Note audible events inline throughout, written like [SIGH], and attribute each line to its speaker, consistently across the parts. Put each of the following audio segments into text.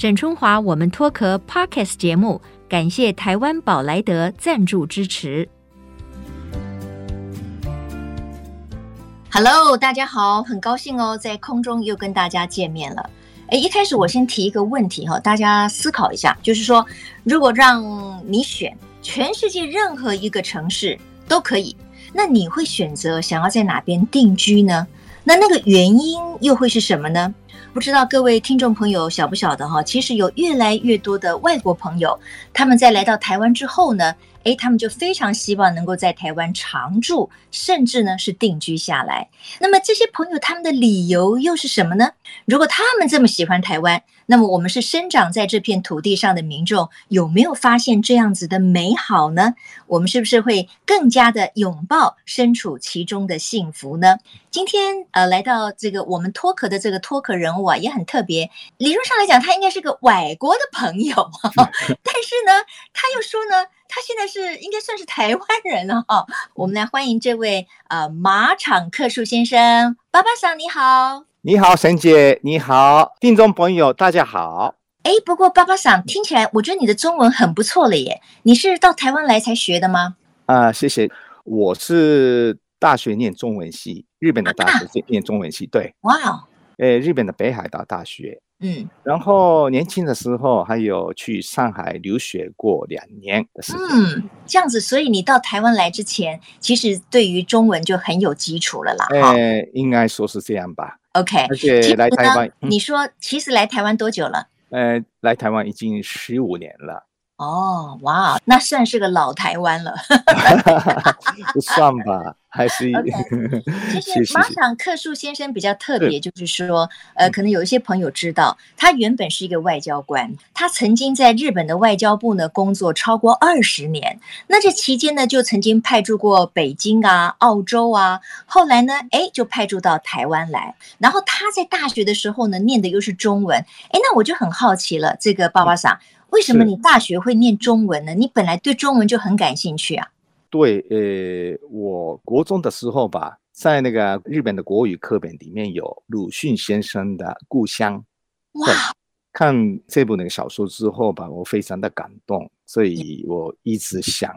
Speaker 1: 沈春华，我们脱壳 Podcast 节目，感谢台湾宝莱德赞助支持。Hello，大家好，很高兴哦，在空中又跟大家见面了。诶，一开始我先提一个问题哈，大家思考一下，就是说，如果让你选全世界任何一个城市都可以，那你会选择想要在哪边定居呢？那那个原因又会是什么呢？不知道各位听众朋友晓不晓得哈？其实有越来越多的外国朋友，他们在来到台湾之后呢，诶，他们就非常希望能够在台湾常住，甚至呢是定居下来。那么这些朋友他们的理由又是什么呢？如果他们这么喜欢台湾，那么我们是生长在这片土地上的民众，有没有发现这样子的美好呢？我们是不是会更加的拥抱身处其中的幸福呢？今天呃，来到这个我们脱壳的这个脱壳人物啊，也很特别。理论上来讲，他应该是个外国的朋友，[LAUGHS] 但是呢，他又说呢，他现在是应该算是台湾人了哈。我们来欢迎这位呃马场克树先生，巴巴桑你好，
Speaker 2: 你好，沈姐，你好，听众朋友大家好。
Speaker 1: 哎，不过巴巴桑听起来，我觉得你的中文很不错了耶。你是到台湾来才学的吗？
Speaker 2: 啊、呃，谢谢，我是。大学念中文系，日本的大学念中文系，对，哇哦，诶，日本的北海道大学，嗯，然后年轻的时候还有去上海留学过两年的时间，
Speaker 1: 嗯，这样子，所以你到台湾来之前，其实对于中文就很有基础了啦，
Speaker 2: 哎，应该说是这样吧
Speaker 1: ，OK，
Speaker 2: 而且来台湾，
Speaker 1: 你说其实来台湾多久了？
Speaker 2: 呃，来台湾已经十五年了。
Speaker 1: 哦，哇，那算是个老台湾了 [LAUGHS] [LAUGHS]
Speaker 2: 不算吧，还是。[LAUGHS]
Speaker 1: Okay. 其实马场克树先生比较特别，就是说，呃，可能有一些朋友知道，他原本是一个外交官，他曾经在日本的外交部呢工作超过二十年，那这期间呢就曾经派驻过北京啊、澳洲啊，后来呢，哎，就派驻到台湾来，然后他在大学的时候呢念的又是中文，哎，那我就很好奇了，这个巴巴桑。为什么你大学会念中文呢？你本来对中文就很感兴趣啊？
Speaker 2: 对，呃，我国中的时候吧，在那个日本的国语课本里面有鲁迅先生的《故乡》。哇！看这部那个小说之后吧，我非常的感动，所以我一直想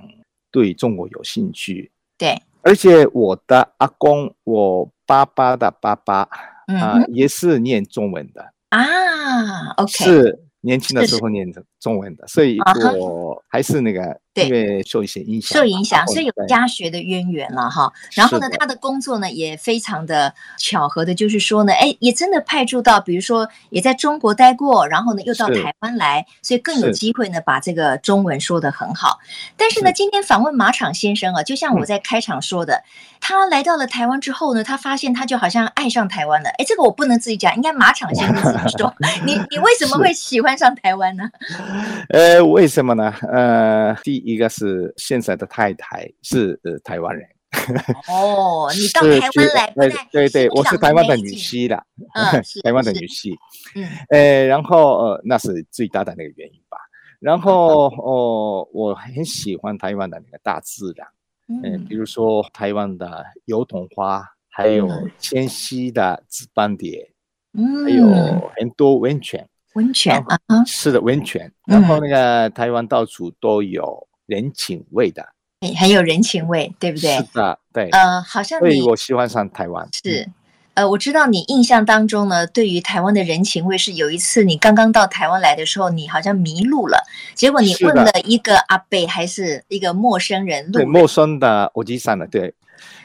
Speaker 2: 对中国有兴趣。
Speaker 1: 对，
Speaker 2: 而且我的阿公，我爸爸的爸爸啊、嗯呃，也是念中文的
Speaker 1: 啊。OK，
Speaker 2: 是。年轻的时候念中文的，所以我还是那个，因为受一些影响，
Speaker 1: 受影响，所以有家学的渊源了哈。然后呢，他的工作呢也非常的巧合的，就是说呢，哎，也真的派驻到，比如说也在中国待过，然后呢又到台湾来，所以更有机会呢把这个中文说得很好。但是呢，今天访问马场先生啊，就像我在开场说的。他来到了台湾之后呢，他发现他就好像爱上台湾了。哎，这个我不能自己讲，应该马场先生自己说。[LAUGHS] 你你为什么会喜欢上台湾呢？[LAUGHS]
Speaker 2: 呃，为什么呢？呃，第一个是现在的太太是呃台湾人。
Speaker 1: 哦，你到台湾来，
Speaker 2: 对对对，我是台湾的女婿的，[LAUGHS] 嗯，台湾的女婿。嗯，呃，然后呃，那是最大的那个原因吧。然后哦，我很喜欢台湾的那个大自然。嗯，比如说台湾的油桐花，还有迁徙的紫斑蝶，嗯，还有很多温泉，
Speaker 1: 温泉啊，
Speaker 2: 是的，温泉。然后那个台湾到处都有人情味的，
Speaker 1: 很有人情味，对不对？
Speaker 2: 是的，对。
Speaker 1: 呃，好像
Speaker 2: 所以我喜欢上台湾，
Speaker 1: 是。呃，我知道你印象当中呢，对于台湾的人情味是有一次你刚刚到台湾来的时候，你好像迷路了，结果你问了一个阿伯还是一个陌生人，
Speaker 2: 对，陌生的我记上了，对。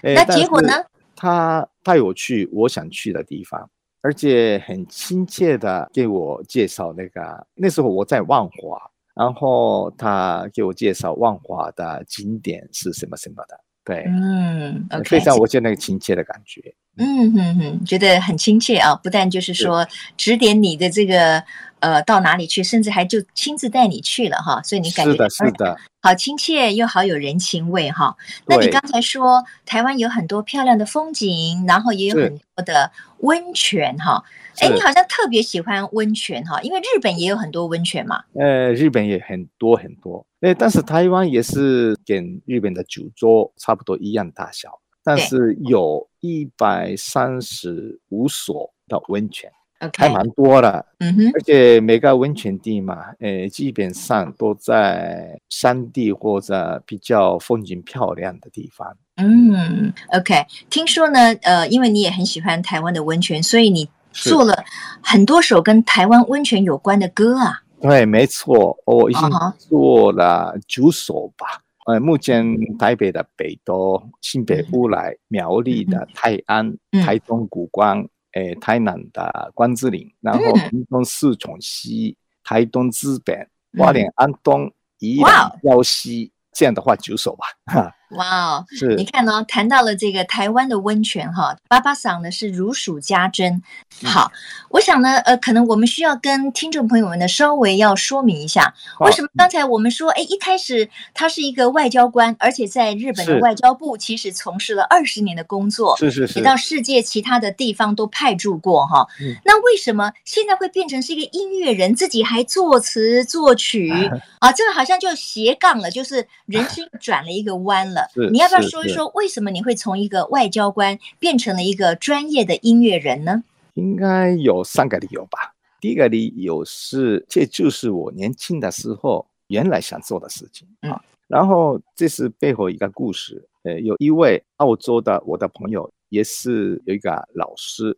Speaker 1: 那结果呢？
Speaker 2: 他带我去我想去的地方，而且很亲切的给我介绍那个。那时候我在万华，然后他给我介绍万华的景点是什么什么的。对，嗯，okay, 非常，我觉得那个亲切的感觉，
Speaker 1: 嗯哼哼，觉得很亲切啊！不但就是说指点你的这个呃到哪里去，甚至还就亲自带你去了哈，所以你感觉
Speaker 2: 是的，是的，
Speaker 1: 好亲切又好有人情味哈。那你刚才说台湾有很多漂亮的风景，然后也有很多的温泉哈。哎，你好像特别喜欢温泉哈，因为日本也有很多温泉嘛。
Speaker 2: 呃，日本也很多很多，哎，但是台湾也是跟日本的九州差不多一样大小，但是有一百三十五所的温泉。还蛮多的。
Speaker 1: 嗯哼，
Speaker 2: 而且每个温泉地嘛，呃，基本上都在山地或者比较风景漂亮的地方。
Speaker 1: 嗯，OK，听说呢，呃，因为你也很喜欢台湾的温泉，所以你做了很多首跟台湾温泉有关的歌啊。
Speaker 2: 对，没错，我已经做了九首吧。Uh huh. 呃，目前台北的北投、新北乌来、苗栗的泰安、台东古关、呃，台南的关子岭，然后屏东四重溪、台东资本、花莲安东、宜兰礁溪，这样的话九首吧。哈。
Speaker 1: 哇哦，是你看哦，谈到了这个台湾的温泉哈，爸爸桑呢是如数家珍。好，我想呢，呃，可能我们需要跟听众朋友们呢稍微要说明一下，为什么刚才我们说，哎，一开始他是一个外交官，而且在日本的外交部其实从事了二十年的工作，
Speaker 2: 是是是，
Speaker 1: 也到世界其他的地方都派驻过哈。那为什么现在会变成是一个音乐人，自己还作词作曲 [LAUGHS] 啊？这个好像就斜杠了，就是人生转了一个弯了。是你要不要说一说，为什么你会从一个外交官变成了一个专业的音乐人呢？
Speaker 2: 应该有三个理由吧。第一个理由是，这就是我年轻的时候原来想做的事情啊。然后这是背后一个故事。呃，有一位澳洲的我的朋友，也是有一个老师，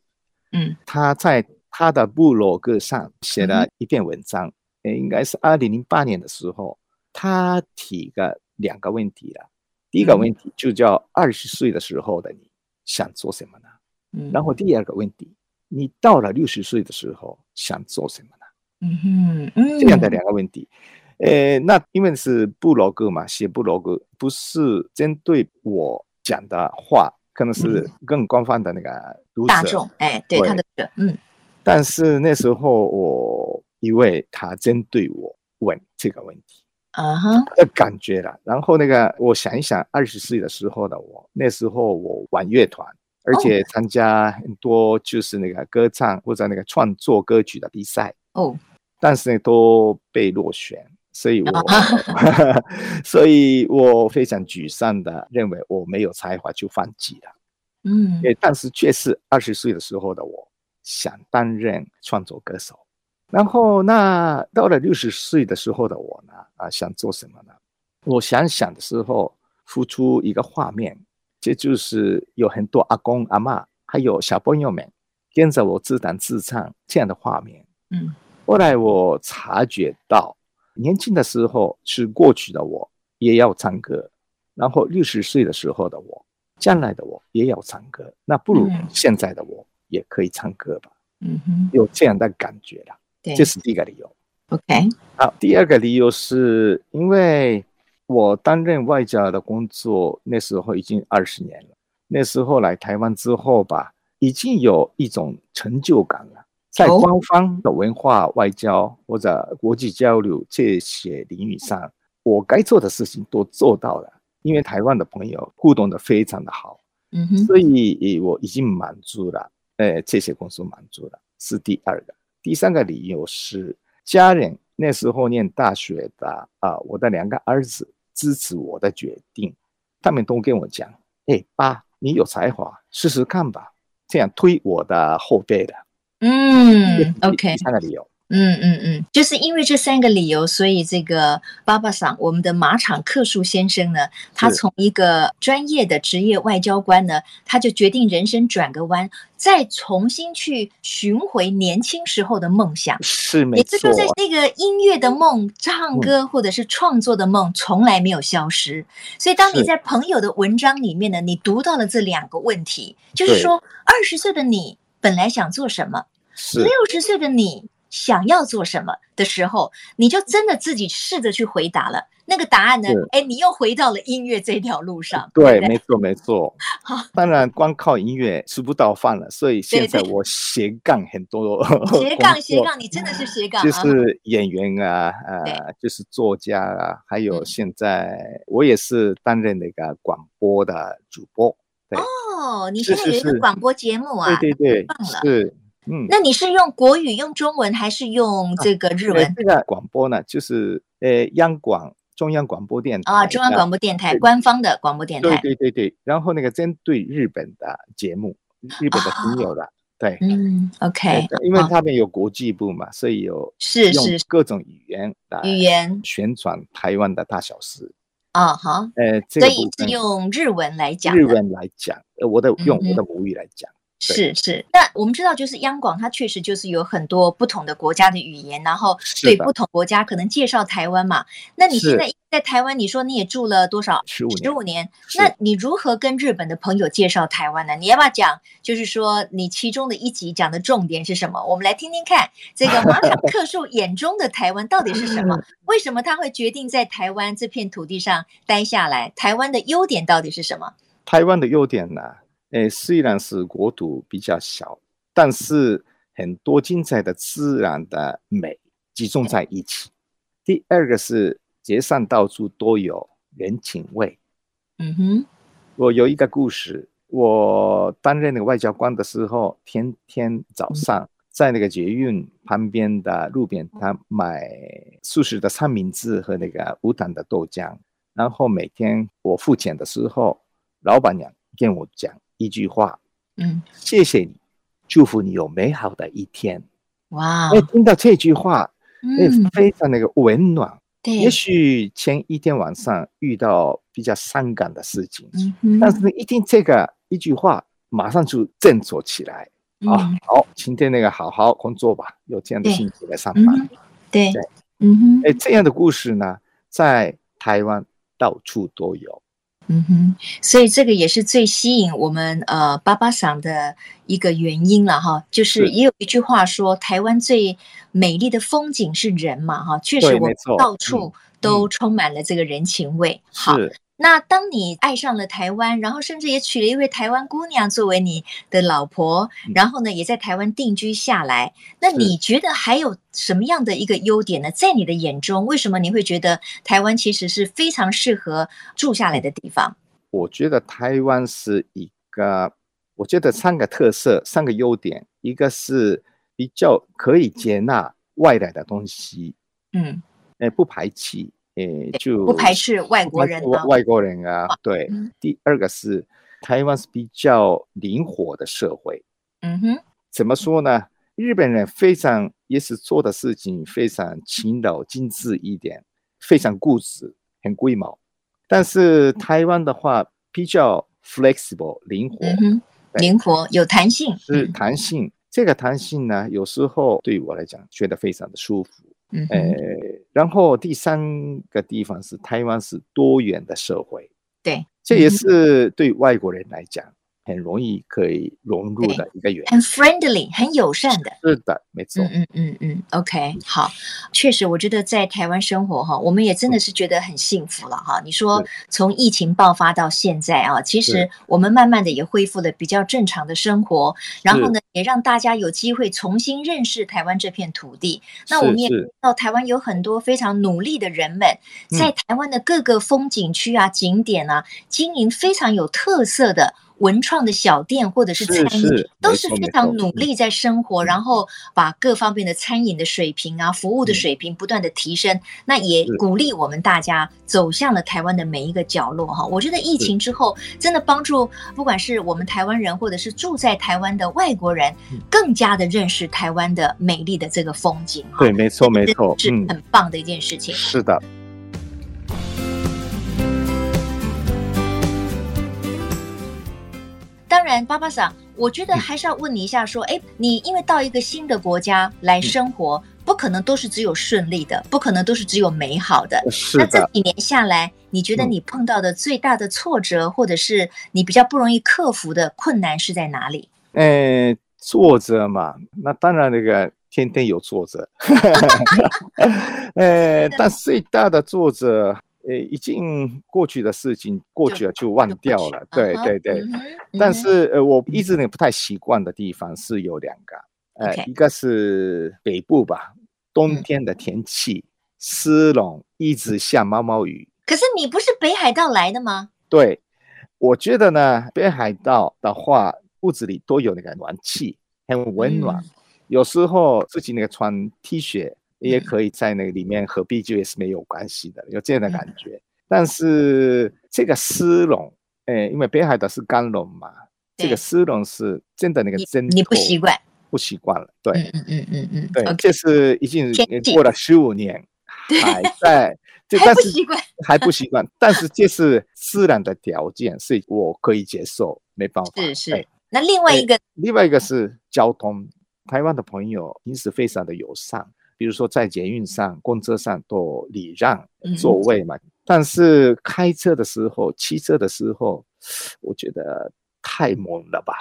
Speaker 2: 嗯，他在他的部落格上写了一篇文章，呃，应该是二零零八年的时候，他提个两个问题了。第一个问题就叫二十岁的时候的你想做什么呢？嗯，然后第二个问题，你到了六十岁的时候想做什么呢？
Speaker 1: 嗯哼，嗯，
Speaker 2: 这样的两个问题，呃，那因为是布罗格嘛，写布罗格不是针对我讲的话，可能是更广泛的那个读者，
Speaker 1: 大众，哎，对，对他的，嗯，
Speaker 2: 但是那时候我以为他针对我问这个问题。
Speaker 1: 啊哈
Speaker 2: 的感觉了，然后那个，我想一想，二十岁的时候的我，那时候我玩乐团，而且参加很多就是那个歌唱或者那个创作歌曲的比赛
Speaker 1: 哦，
Speaker 2: 但是呢都被落选，所以我，[LAUGHS] 所以我非常沮丧的认为我没有才华就放弃了，
Speaker 1: 嗯，
Speaker 2: 但是却是二十岁的时候的我想担任创作歌手。然后，那到了六十岁的时候的我呢？啊，想做什么呢？我想想的时候，浮出一个画面，这就是有很多阿公阿嬷，还有小朋友们跟着我自弹自唱这样的画面。
Speaker 1: 嗯，
Speaker 2: 后来我察觉到，年轻的时候是过去的我也要唱歌，然后六十岁的时候的我，将来的我也要唱歌，那不如现在的我也可以唱歌吧。
Speaker 1: 嗯哼，
Speaker 2: 有这样的感觉了。
Speaker 1: 对
Speaker 2: 这是第一个理由。
Speaker 1: OK，
Speaker 2: 好，第二个理由是因为我担任外交的工作，那时候已经二十年了。那时候来台湾之后吧，已经有一种成就感了。在官方的文化、外交或者国际交流这些领域上，我该做的事情都做到了。因为台湾的朋友互动的非常的好，
Speaker 1: 嗯哼，
Speaker 2: 所以我已经满足了。呃，这些公司满足了，是第二个。第三个理由是家人那时候念大学的啊，我的两个儿子支持我的决定，他们都跟我讲：“哎，爸，你有才华，试试看吧。”这样推我的后背的。
Speaker 1: 嗯，OK。
Speaker 2: 第三个理由。
Speaker 1: 嗯嗯嗯，就是因为这三个理由，所以这个巴巴桑，我们的马场克树先生呢，他从一个专业的职业外交官呢，他就决定人生转个弯，再重新去寻回年轻时候的梦想。
Speaker 2: 是没错，
Speaker 1: 也就是说，在那个音乐的梦、唱歌或者是创作的梦，从来没有消失。所以，当你在朋友的文章里面呢，你读到了这两个问题，就是说，二十岁的你本来想做什么？六十岁的你。想要做什么的时候，你就真的自己试着去回答了。那个答案呢？哎，你又回到了音乐这条路上。
Speaker 2: 对，没错，没错。好，[LAUGHS] 当然光靠音乐吃不到饭了，所以现在我斜杠很多。
Speaker 1: 斜杠 [LAUGHS] 斜杠，你真的是斜杠。
Speaker 2: 就是演员啊，呃，就是作家啊，还有现在我也是担任那个广播的主播。
Speaker 1: 哦，你现在有一个广播节目啊？
Speaker 2: 对对对，棒了。是。
Speaker 1: 嗯，那你是用国语、用中文还是用这个日文？
Speaker 2: 这个广播呢，就是呃，央广中央广播电台
Speaker 1: 啊，中央广播电台官方的广播电台。
Speaker 2: 对对对对，然后那个针对日本的节目，日本的朋友的对，
Speaker 1: 嗯，OK，
Speaker 2: 因为他们有国际部嘛，所以有
Speaker 1: 是是
Speaker 2: 各种语言来
Speaker 1: 语言。
Speaker 2: 宣传台湾的大小事。
Speaker 1: 啊，好，
Speaker 2: 呃，
Speaker 1: 所以是用日文来讲，
Speaker 2: 日文来讲，呃，我的用我的母语来讲。
Speaker 1: 是是，那我们知道，就是央广它确实就是有很多不同的国家的语言，然后对不同国家可能介绍台湾嘛。那你现在在台湾，你说你也住了多少？
Speaker 2: 十五年。
Speaker 1: 十五年。那你如何跟日本的朋友介绍台湾呢？你要不要讲？就是说你其中的一集讲的重点是什么？我们来听听看，这个马场克 [LAUGHS] 树眼中的台湾到底是什么？[LAUGHS] 为什么他会决定在台湾这片土地上待下来？台湾的优点到底是什么？
Speaker 2: 台湾的优点呢？诶，虽然是国土比较小，但是很多精彩的自然的美集中在一起。第二个是街上到处都有人情味。
Speaker 1: 嗯哼，
Speaker 2: 我有一个故事，我担任那个外交官的时候，天天早上在那个捷运旁边的路边摊买素食的三明治和那个无糖的豆浆，然后每天我付钱的时候，老板娘跟我讲。一句话，
Speaker 1: 嗯，
Speaker 2: 谢谢你，祝福你有美好的一天。
Speaker 1: 哇，
Speaker 2: 哎，听到这句话，嗯，非常那个温暖。
Speaker 1: 对，
Speaker 2: 也许前一天晚上遇到比较伤感的事情，
Speaker 1: 嗯，
Speaker 2: 但是一听这个一句话，马上就振作起来。啊，好，今天那个好好工作吧，有这样的心情来上班。
Speaker 1: 对，嗯哼，
Speaker 2: 哎，这样的故事呢，在台湾到处都有。
Speaker 1: 嗯哼，所以这个也是最吸引我们呃巴巴桑的一个原因了哈，就是也有一句话说，台湾最美丽的风景是人嘛哈，确实我们到处都充满了这个人情味。好。那当你爱上了台湾，然后甚至也娶了一位台湾姑娘作为你的老婆，然后呢，也在台湾定居下来。那你觉得还有什么样的一个优点呢？在你的眼中，为什么你会觉得台湾其实是非常适合住下来的地方？
Speaker 2: 我觉得台湾是一个，我觉得三个特色，三个优点，一个是比较可以接纳外来的东西，
Speaker 1: 嗯，
Speaker 2: 哎，不排斥。诶，就
Speaker 1: 不排斥外国人，
Speaker 2: 外国人啊，对。第二个是台湾是比较灵活的社会，
Speaker 1: 嗯哼。
Speaker 2: 怎么说呢？日本人非常也是做的事情非常勤劳、精致一点，非常固执、很龟毛。但是台湾的话比较 flexible，灵活，
Speaker 1: 灵活有弹性，
Speaker 2: 是弹性。这个弹性呢，有时候对我来讲觉得非常的舒服。
Speaker 1: 嗯，
Speaker 2: 然后第三个地方是台湾是多元的社会，
Speaker 1: 对，
Speaker 2: 这也是对外国人来讲。很容易可以融入的一个原因，
Speaker 1: 很 friendly，很友善的。
Speaker 2: 是的，没错。
Speaker 1: 嗯嗯嗯嗯，OK，好，确实，我觉得在台湾生活哈，我们也真的是觉得很幸福了哈。你说从疫情爆发到现在啊，其实我们慢慢的也恢复了比较正常的生活，然后呢，也让大家有机会重新认识台湾这片土地。那我们也知道台湾有很多非常努力的人们，在台湾的各个风景区啊、景点啊，经营非常有特色的。文创的小店或者是餐饮，都是非常努力在生活，然后把各方面的餐饮的水平啊、服务的水平不断的提升。那也鼓励我们大家走向了台湾的每一个角落哈。我觉得疫情之后，真的帮助不管是我们台湾人，或者是住在台湾的外国人，更加的认识台湾的美丽的这个风景。
Speaker 2: 对，没错，没错，
Speaker 1: 是很棒的一件事情。
Speaker 2: 是的。
Speaker 1: 然，爸爸桑，我觉得还是要问你一下，说，哎，你因为到一个新的国家来生活，不可能都是只有顺利的，不可能都是只有美好的。
Speaker 2: 是的。
Speaker 1: 那这几年下来，你觉得你碰到的最大的挫折，或者是你比较不容易克服的困难是在哪里？
Speaker 2: 呃，挫折嘛，那当然那个天天有挫折。[LAUGHS] 呃，但最大的挫折。呃，已经过去的事情过去了就忘掉了，对对对。但是呃，我一直呢不太习惯的地方是有两个，呃，一个是北部吧，冬天的天气湿冷，一直下毛毛雨。
Speaker 1: 可是你不是北海道来的吗？
Speaker 2: 对，我觉得呢，北海道的话，屋子里都有那个暖气，很温暖。有时候自己那个穿 T 恤。也可以在那个里面喝啤酒也是没有关系的，有这样的感觉。但是这个丝绒，诶，因为北海道是干绒嘛，这个丝绒是真的那个真，
Speaker 1: 你不习惯，
Speaker 2: 不习惯了。对，
Speaker 1: 嗯嗯嗯嗯
Speaker 2: 对，这是已经过了十五年，[LAUGHS] 还在，[LAUGHS]
Speaker 1: 还不习惯，[LAUGHS]
Speaker 2: 还不习惯。但是这是自然的条件，是我可以接受，没办法。
Speaker 1: 是是。那另外一个，
Speaker 2: 另外一个是交通。台湾的朋友平时非常的友善，比如说在捷运上、公车上都礼让座位嘛。但是开车的时候、骑车的时候，我觉得太猛了吧？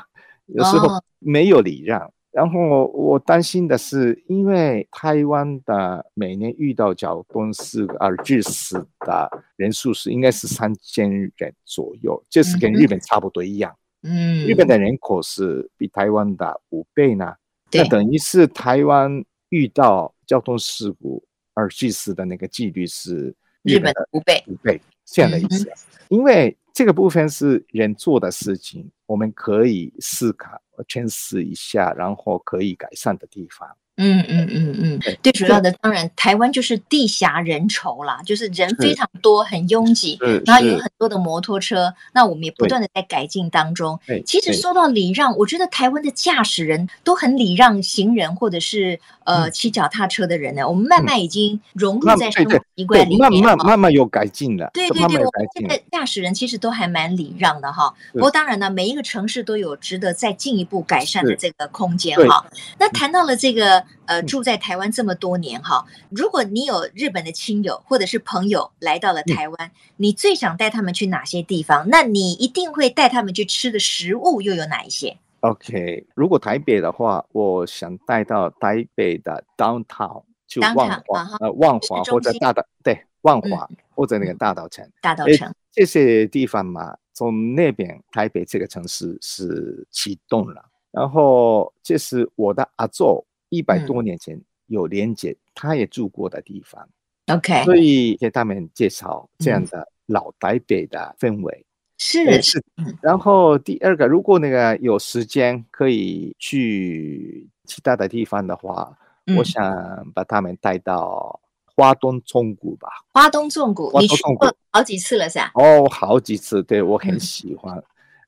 Speaker 2: 有时候没有礼让。然后我担心的是，因为台湾的每年遇到交通事故而致死的人数是应该是三千人左右，就是跟日本差不多一样。嗯，日本的人口是比台湾的五倍呢。那等于是台湾遇到交通事故而去世的那个几率是
Speaker 1: 日本的五倍，
Speaker 2: 五倍这样的意思。嗯、因为这个部分是人做的事情，我们可以思考、诠释一下，然后可以改善的地方。
Speaker 1: 嗯嗯嗯嗯，最主要的当然，台湾就是地狭人稠啦，就是人非常多，很拥挤，然后有很多的摩托车。那我们也不断的在改进当中。其实说到礼让，我觉得台湾的驾驶人都很礼让行人或者是呃骑脚踏车的人呢。我们慢慢已经融入在生活习惯里面，
Speaker 2: 慢慢慢慢有改进了。
Speaker 1: 对对对，我们现在驾驶人其实都还蛮礼让的哈。不过当然呢，每一个城市都有值得再进一步改善的这个空间哈。那谈到了这个。呃，住在台湾这么多年哈，如果你有日本的亲友或者是朋友来到了台湾，嗯、你最想带他们去哪些地方？那你一定会带他们去吃的食物又有哪一些
Speaker 2: ？OK，如果台北的话，我想带到台北的 downtown 去万华，呃，万华或者大岛，对，万华、嗯、或者那个大岛城，
Speaker 1: 大岛城。
Speaker 2: 这些地方嘛，从那边台北这个城市是启动了，然后这是我的阿祖。一百多年前有连接，他也住过的地方。
Speaker 1: OK，
Speaker 2: 所以给他们介绍这样的老台北的氛围。
Speaker 1: 是是。
Speaker 2: 然后第二个，如果那个有时间可以去其他的地方的话，我想把他们带到花东纵谷吧。
Speaker 1: 花东纵谷，你去过好几次了是吧？
Speaker 2: 哦，好几次，对，我很喜欢。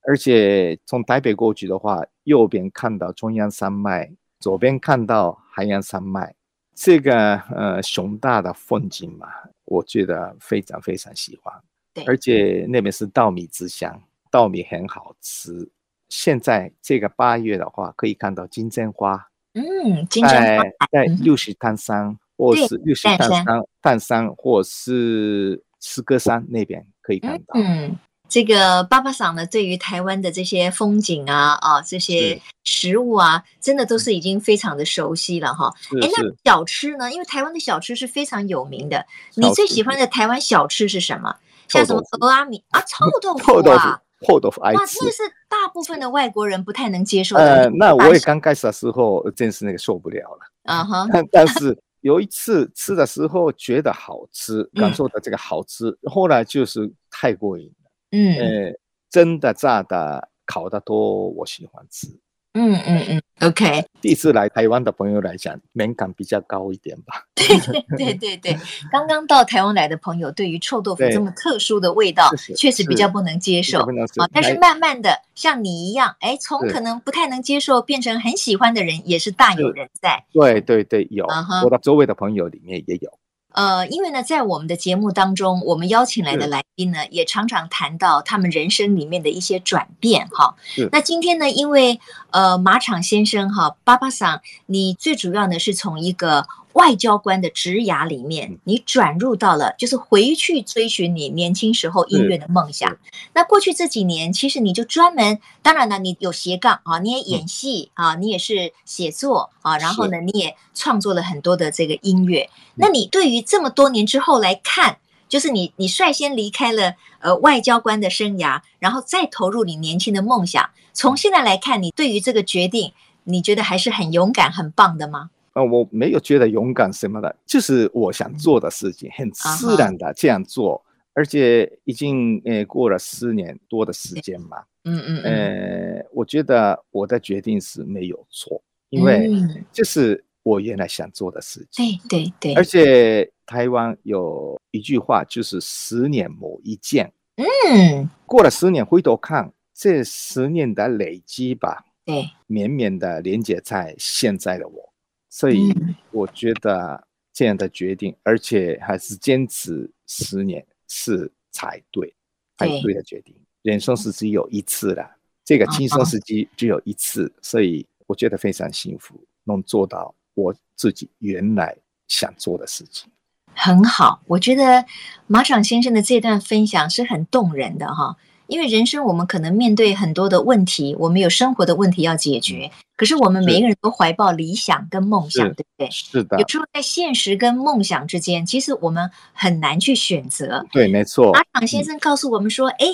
Speaker 2: 而且从台北过去的话，右边看到中央山脉。左边看到海洋山脉，这个呃雄大的风景嘛，我觉得非常非常喜欢。对，而且那边是稻米之乡，稻米很好吃。现在这个八月的话，可以看到金针花。
Speaker 1: 嗯，金针花
Speaker 2: 在六十石山，或是六十石山、淡山，或是诗歌山那边可以看到。
Speaker 1: 嗯。这个爸爸桑呢，对于台湾的这些风景啊啊，这些食物啊，真的都是已经非常的熟悉了哈。哎，那小吃呢？因为台湾的小吃是非常有名的。你最喜欢的台湾小吃是什么？像什么蚵仔米啊，[LAUGHS] 臭豆腐啊，
Speaker 2: 臭豆腐爱吃。
Speaker 1: 哇，这是大部分的外国人不太能接受的。
Speaker 2: 呃，那我也刚开始的时候真是那个受不了了。啊哈。但是有一次吃的时候觉得好吃，感受到这个好吃，后来就是太过瘾。
Speaker 1: 嗯，呃，
Speaker 2: 蒸的、炸的、烤的都我喜欢吃。
Speaker 1: 嗯嗯嗯，OK。
Speaker 2: 第一次来台湾的朋友来讲，门槛比较高一点吧。
Speaker 1: 对对对对 [LAUGHS] 对，刚刚到台湾来的朋友，对于臭豆腐这么特殊的味道，确实比较不能接受啊。但是慢慢的，像你一样，哎，从可能不太能接受变成很喜欢的人，也是大有人在。
Speaker 2: 对对对，有，我的周围的朋友里面也有。
Speaker 1: 呃，因为呢，在我们的节目当中，我们邀请来的来宾呢，也常常谈到他们人生里面的一些转变哈。那今天呢，因为呃，马场先生哈，巴巴桑，你最主要呢是从一个。外交官的职涯里面，你转入到了，就是回去追寻你年轻时候音乐的梦想。那过去这几年，其实你就专门，当然了，你有斜杠啊，你也演戏啊，你也是写作啊，然后呢，你也创作了很多的这个音乐。那你对于这么多年之后来看，就是你你率先离开了呃外交官的生涯，然后再投入你年轻的梦想。从现在来看，你对于这个决定，你觉得还是很勇敢、很棒的吗？
Speaker 2: 呃，我没有觉得勇敢什么的，就是我想做的事情，很自然的这样做，嗯、而且已经呃过了四年多的时间嘛，嗯嗯，呃，我觉得我的决定是没有错，因为这是我原来想做的事情，
Speaker 1: 对对对，
Speaker 2: 而且台湾有一句话就是十年磨一剑，嗯，过了十年回头看。这十年的累积吧，
Speaker 1: 对，
Speaker 2: 绵绵的连接在现在的我，所以我觉得这样的决定，嗯、而且还是坚持十年是才对，才对的决定。人生是只有一次的，这个轻松时机只有一次，哦、所以我觉得非常幸福，能做到我自己原来想做的事情。
Speaker 1: 很好，我觉得马场先生的这段分享是很动人的哈。因为人生我们可能面对很多的问题，我们有生活的问题要解决。可是我们每一个人都怀抱理想跟梦想，对不对？
Speaker 2: 是的。
Speaker 1: 有时候在现实跟梦想之间，其实我们很难去选择。
Speaker 2: 对，没错。
Speaker 1: 马场先生告诉我们说：“哎。”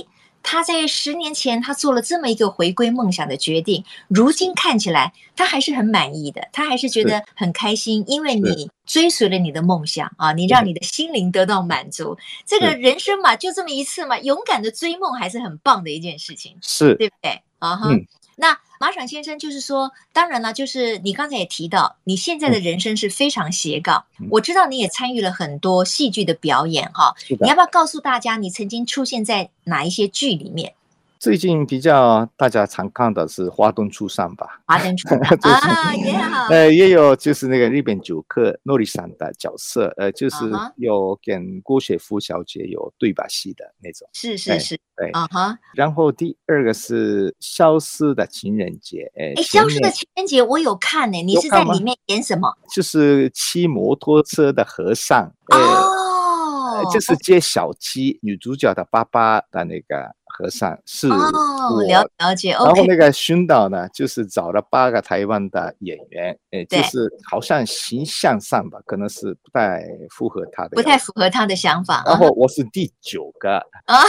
Speaker 1: 他在十年前，他做了这么一个回归梦想的决定。如今看起来，他还是很满意的，他还是觉得很开心，因为你追随了你的梦想啊，你让你的心灵得到满足。这个人生嘛，就这么一次嘛，勇敢的追梦还是很棒的一件事情，
Speaker 2: 是
Speaker 1: 对不对？啊哈，那。马场先生就是说，当然了，就是你刚才也提到，你现在的人生是非常斜杠。嗯、我知道你也参与了很多戏剧的表演，哈，你要不要告诉大家，你曾经出现在哪一些剧里面？
Speaker 2: 最近比较大家常看的是《华灯初上》吧，《
Speaker 1: 华灯初上》[LAUGHS] 啊，也好，[LAUGHS]
Speaker 2: 呃，也有就是那个日本酒客诺里桑的角色，呃，就是有跟郭雪芙小姐有对把戏的那种，
Speaker 1: 是是是，
Speaker 2: 对。啊哈。然后第二个是《消失的情人节》，
Speaker 1: 哎，《消失的情人节》我有看呢，你是在里面演什么？
Speaker 2: 就是骑摩托车的和尚哦，就是接小七女主角的爸爸的那个。和尚是
Speaker 1: 哦，了了解。然
Speaker 2: 后那个熏导呢，就是找了八个台湾的演员，哎，就是好像形象上吧，可能是不太符合他的，
Speaker 1: 不太符合他的想法。
Speaker 2: 然后我是第九个啊，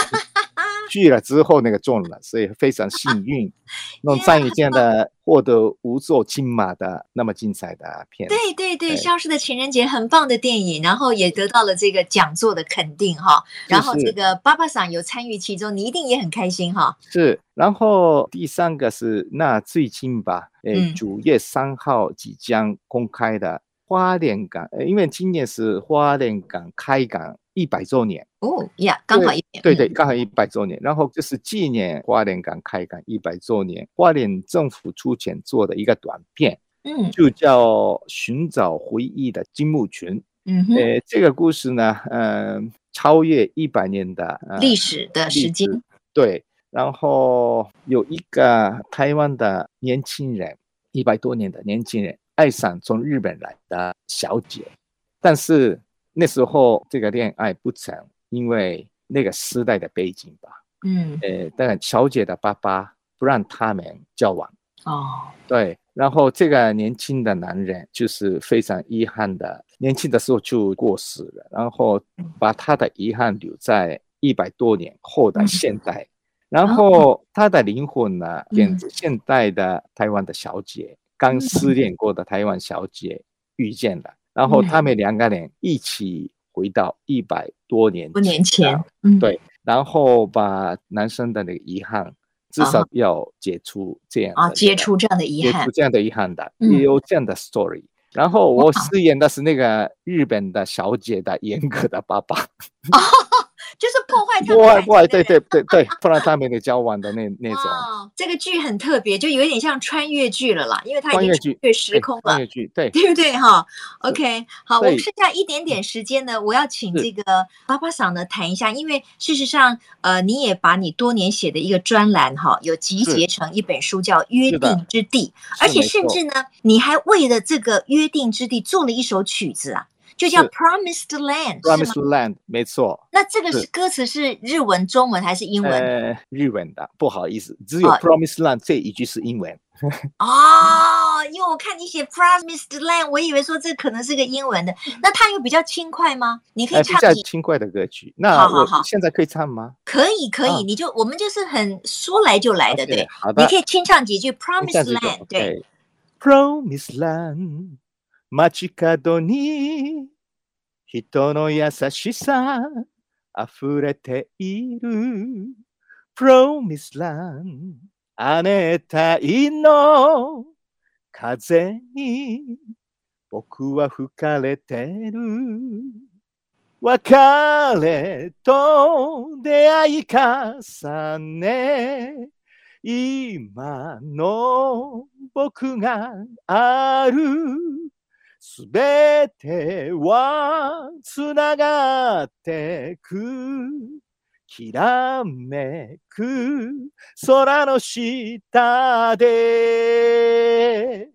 Speaker 2: 去了之后那个中了，所以非常幸运，[LAUGHS] 能参与这样的获得五座金马的那么精彩的片。
Speaker 1: 对对对，《消失的情人节》很棒的电影，然后也得到了这个讲座的肯定哈。然后这个巴巴桑有参与其中，你一定也。很开心哈，
Speaker 2: 是，然后第三个是那最近吧，诶，九月三号即将公开的花莲港，因为今年是花莲港开港一百周年。
Speaker 1: 哦呀，刚好一年，
Speaker 2: 对对，刚好一百周年，然后就是纪念花莲港开港一百周年，花莲政府出钱做的一个短片，嗯，就叫寻找回忆的金木群，嗯哼，诶，这个故事呢，嗯，超越一百年的
Speaker 1: 历史的时间。
Speaker 2: 对，然后有一个台湾的年轻人，一百多年的年轻人，爱上从日本来的小姐，但是那时候这个恋爱不成，因为那个时代的背景吧。嗯，呃，但小姐的爸爸不让他们交往。哦，对，然后这个年轻的男人就是非常遗憾的，年轻的时候就过世了，然后把他的遗憾留在。一百多年后的现代，嗯、然后他的灵魂呢，跟现代的台湾的小姐，嗯、刚失恋过的台湾小姐遇见了，嗯、然后他们两个人一起回到一百多年
Speaker 1: 多年前，
Speaker 2: 对，然后把男生的那个遗憾，至少要解除这样
Speaker 1: 啊，解除这样的遗憾，
Speaker 2: 解除这样的遗憾的，也有这样的 story。然后我饰演的是那个日本的小姐的严格的爸爸。[LAUGHS]
Speaker 1: 就是破坏他，
Speaker 2: 破坏破坏，对对对对，破坏他们的交往的那那种。
Speaker 1: 哦这个剧很特别，就有点像穿越剧了啦，因为它已经穿越时空了。
Speaker 2: 穿越剧，对 [LAUGHS]
Speaker 1: 对不对哈？OK，好，我们剩下一点点时间呢，我要请这个爸爸桑呢谈一下，因为事实上，呃，你也把你多年写的一个专栏哈，有集结成一本书，叫《约定之地》，而且甚至呢，你还为了这个《约定之地》做了一首曲子啊。就叫 Promised Land，Promised
Speaker 2: Land，没错。
Speaker 1: 那这个是歌词是日文、中文还是英文？
Speaker 2: 呃，日文的，不好意思，只有 Promised Land 这一句是英文。[LAUGHS]
Speaker 1: 哦，因为我看你写 Promised Land，我以为说这可能是个英文的。那它有比较轻快吗？你可以唱
Speaker 2: 比较轻快的歌曲。那我现在可以唱吗？
Speaker 1: 可以，可以，你就我们就是很说来就来的，对。好的，你可以清唱几句 Promised Land，对。
Speaker 2: Promised Land。街角に人の优しさ溢れている。Promise Land 亜热帯の风に仆は吹かれてる。别れと出会い重ね今の仆がある。すべてはつながってくきらめく空の下で。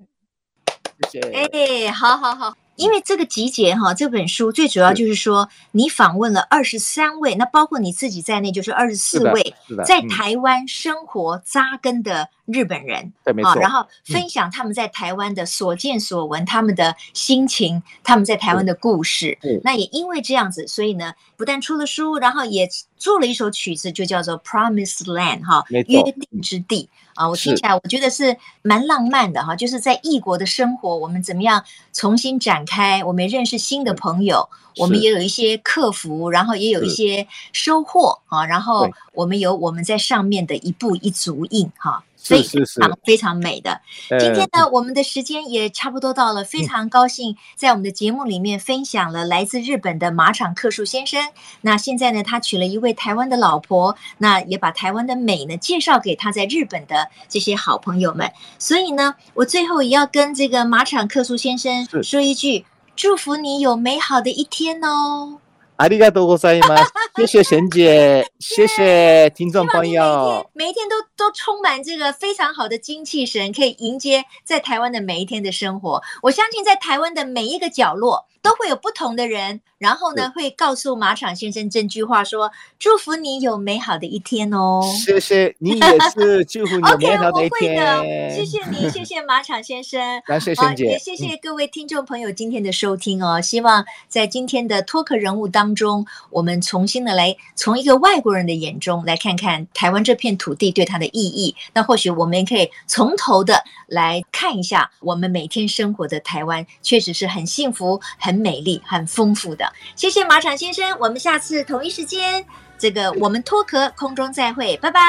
Speaker 1: 哎、欸，好好好。因为这个集结哈，这本书最主要就是说，你访问了二十三位，那包括你自己在内，就是二十四位在台湾生活扎根的 日本人，
Speaker 2: 对，没错。
Speaker 1: 然后分享他们在台湾的所见所闻，他们的心情，他们在台湾的故事。那也因为这样子，所以呢，不但出了书，然后也做了一首曲子，就叫做《Promised Land》哈，约定之地。啊，我听起来我觉得是蛮浪漫的哈，就是在异国的生活，我们怎么样重新展开？我们认识新的朋友，我们也有一些克服，然后也有一些收获啊，然后我们有我们在上面的一步一足印哈。非常非常美的。今天呢，我们的时间也差不多到了，非常高兴在我们的节目里面分享了来自日本的马场克树先生。那现在呢，他娶了一位台湾的老婆，那也把台湾的美呢介绍给他在日本的这些好朋友们。所以呢，我最后也要跟这个马场克树先生说一句：祝福你有美好的一天哦。
Speaker 2: ありがとうございます。谢谢贤姐，谢谢听众朋友。
Speaker 1: 每一天都 都充满这个非常好的精气神，可以迎接在台湾的每一天的生活。我相信在台湾的每一个角落。都会有不同的人，然后呢，会告诉马场先生这句话说：“祝福你有美好的一天哦。”
Speaker 2: 谢谢你也是，[LAUGHS] 祝福你有美好的一天。
Speaker 1: OK，我会的，谢谢你，谢谢马场先生，[LAUGHS]
Speaker 2: 感谢贤姐，
Speaker 1: 也谢谢各位听众朋友今天的收听哦。希望在今天的脱壳人物当中，我们重新的来从一个外国人的眼中来看看台湾这片土地对他的意义。那或许我们也可以从头的来看一下，我们每天生活的台湾确实是很幸福、很。美丽、很丰富的，谢谢马场先生。我们下次同一时间，这个我们脱壳空中再会，拜拜，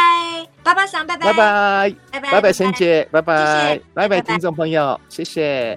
Speaker 1: 爸爸桑，拜拜，
Speaker 2: 拜拜，拜拜，拜拜，仙姐，拜拜，拜拜，听众朋友，谢谢。